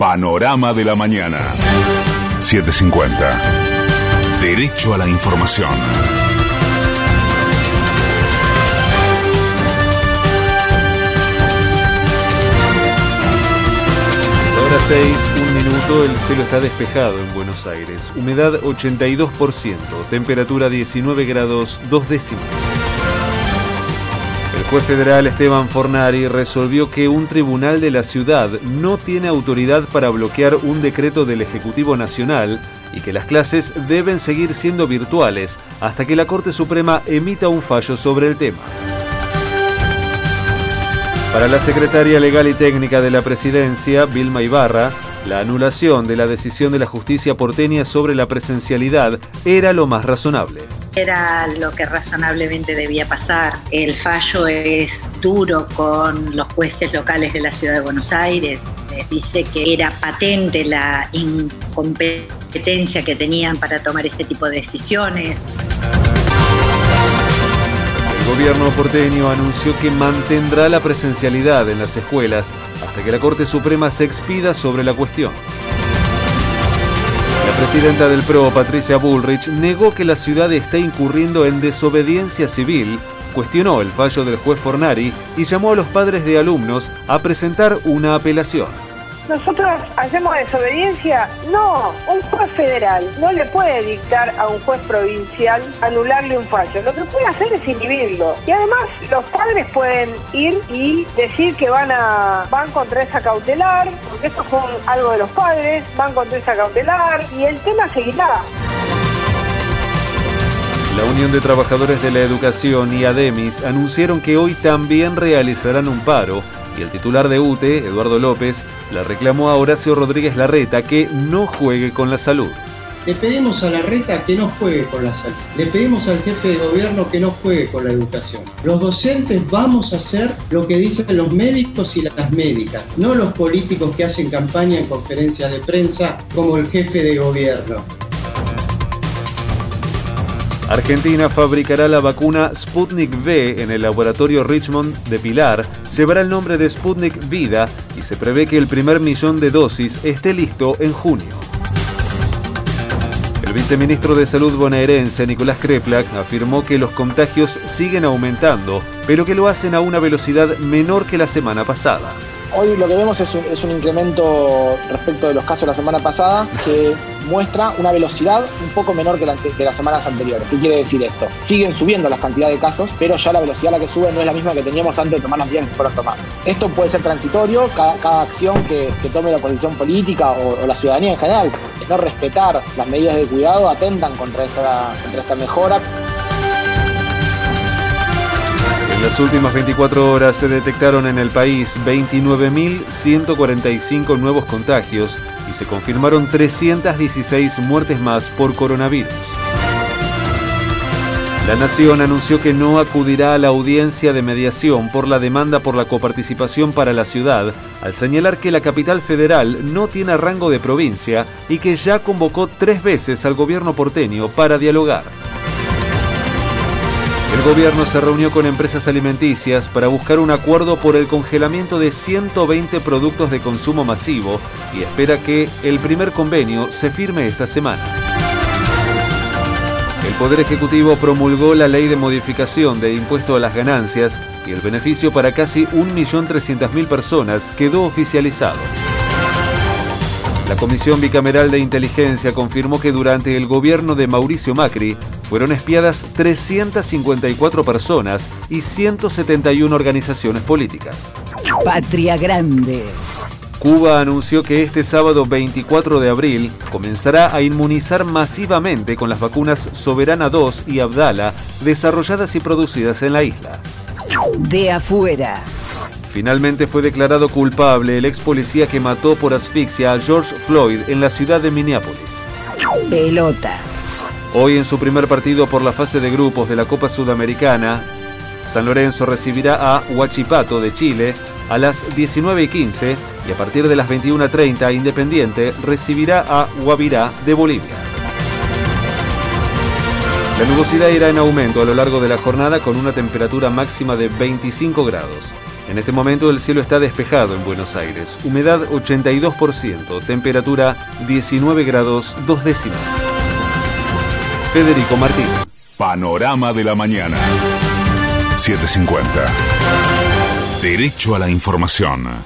Panorama de la Mañana. 750. Derecho a la información. Hora 6, un minuto, el cielo está despejado en Buenos Aires. Humedad 82%, temperatura 19 grados 2 décimos. Juez federal Esteban Fornari resolvió que un tribunal de la ciudad no tiene autoridad para bloquear un decreto del Ejecutivo Nacional y que las clases deben seguir siendo virtuales hasta que la Corte Suprema emita un fallo sobre el tema. Para la secretaria legal y técnica de la presidencia, Vilma Ibarra, la anulación de la decisión de la justicia porteña sobre la presencialidad era lo más razonable. Era lo que razonablemente debía pasar. El fallo es duro con los jueces locales de la ciudad de Buenos Aires. Dice que era patente la incompetencia que tenían para tomar este tipo de decisiones. El gobierno porteño anunció que mantendrá la presencialidad en las escuelas hasta que la Corte Suprema se expida sobre la cuestión. Presidenta del PRO, Patricia Bullrich, negó que la ciudad está incurriendo en desobediencia civil, cuestionó el fallo del juez Fornari y llamó a los padres de alumnos a presentar una apelación. ¿Nosotros hacemos desobediencia? No, un juez federal no le puede dictar a un juez provincial anularle un fallo. Lo que puede hacer es inhibirlo. Y además los padres pueden ir y decir que van a van contra esa cautelar, porque esto fue algo de los padres, van contra esa cautelar y el tema seguirá. La Unión de Trabajadores de la Educación y ADEMIS anunciaron que hoy también realizarán un paro y el titular de UTE, Eduardo López, le reclamó a Horacio Rodríguez Larreta que no juegue con la salud. Le pedimos a Larreta que no juegue con la salud. Le pedimos al jefe de gobierno que no juegue con la educación. Los docentes vamos a hacer lo que dicen los médicos y las médicas, no los políticos que hacen campaña en conferencias de prensa como el jefe de gobierno. Argentina fabricará la vacuna Sputnik V en el laboratorio Richmond de Pilar, llevará el nombre de Sputnik Vida y se prevé que el primer millón de dosis esté listo en junio. El viceministro de Salud bonaerense, Nicolás Kreplak, afirmó que los contagios siguen aumentando, pero que lo hacen a una velocidad menor que la semana pasada. Hoy lo que vemos es un, incremento respecto de los casos de la semana pasada que muestra una velocidad un poco menor que, la, que, las semanas anteriores. ¿Qué quiere decir esto? Siguen subiendo las cantidades de casos, pero ya la velocidad a la que suben no es la misma que teníamos antes de tomar las medidas que fueron. Esto puede ser transitorio, cada, acción que, tome la oposición política o, la ciudadanía en general, no respetar las medidas de cuidado, atentan contra esta mejora. En las últimas 24 horas se detectaron en el país 29.145 nuevos contagios y se confirmaron 316 muertes más por coronavirus. La Nación anunció que no acudirá a la audiencia de mediación por la demanda por la coparticipación para la ciudad, al señalar que la capital federal no tiene rango de provincia y que ya convocó tres veces al gobierno porteño para dialogar. El gobierno se reunió con empresas alimenticias para buscar un acuerdo por el congelamiento de 120 productos de consumo masivo y espera que el primer convenio se firme esta semana. El Poder Ejecutivo promulgó la ley de modificación de impuesto a las ganancias y el beneficio para casi 1.300.000 personas quedó oficializado. La Comisión Bicameral de Inteligencia confirmó que durante el gobierno de Mauricio Macri fueron espiadas 354 personas y 171 organizaciones políticas. Patria Grande. Cuba anunció que este sábado 24 de abril comenzará a inmunizar masivamente con las vacunas Soberana 2 y Abdala desarrolladas y producidas en la isla. De afuera. Finalmente fue declarado culpable el ex policía que mató por asfixia a George Floyd en la ciudad de Minneapolis. Pelota. Hoy en su primer partido por la fase de grupos de la Copa Sudamericana, San Lorenzo recibirá a Huachipato de Chile a las 19 y 15 y a partir de las 21.30 Independiente recibirá a Guavirá de Bolivia. La nubosidad irá en aumento a lo largo de la jornada con una temperatura máxima de 25 grados. En este momento el cielo está despejado en Buenos Aires. Humedad 82%, temperatura 19 grados 2 décimas. Federico Martín. Panorama de la mañana. 750. Derecho a la información.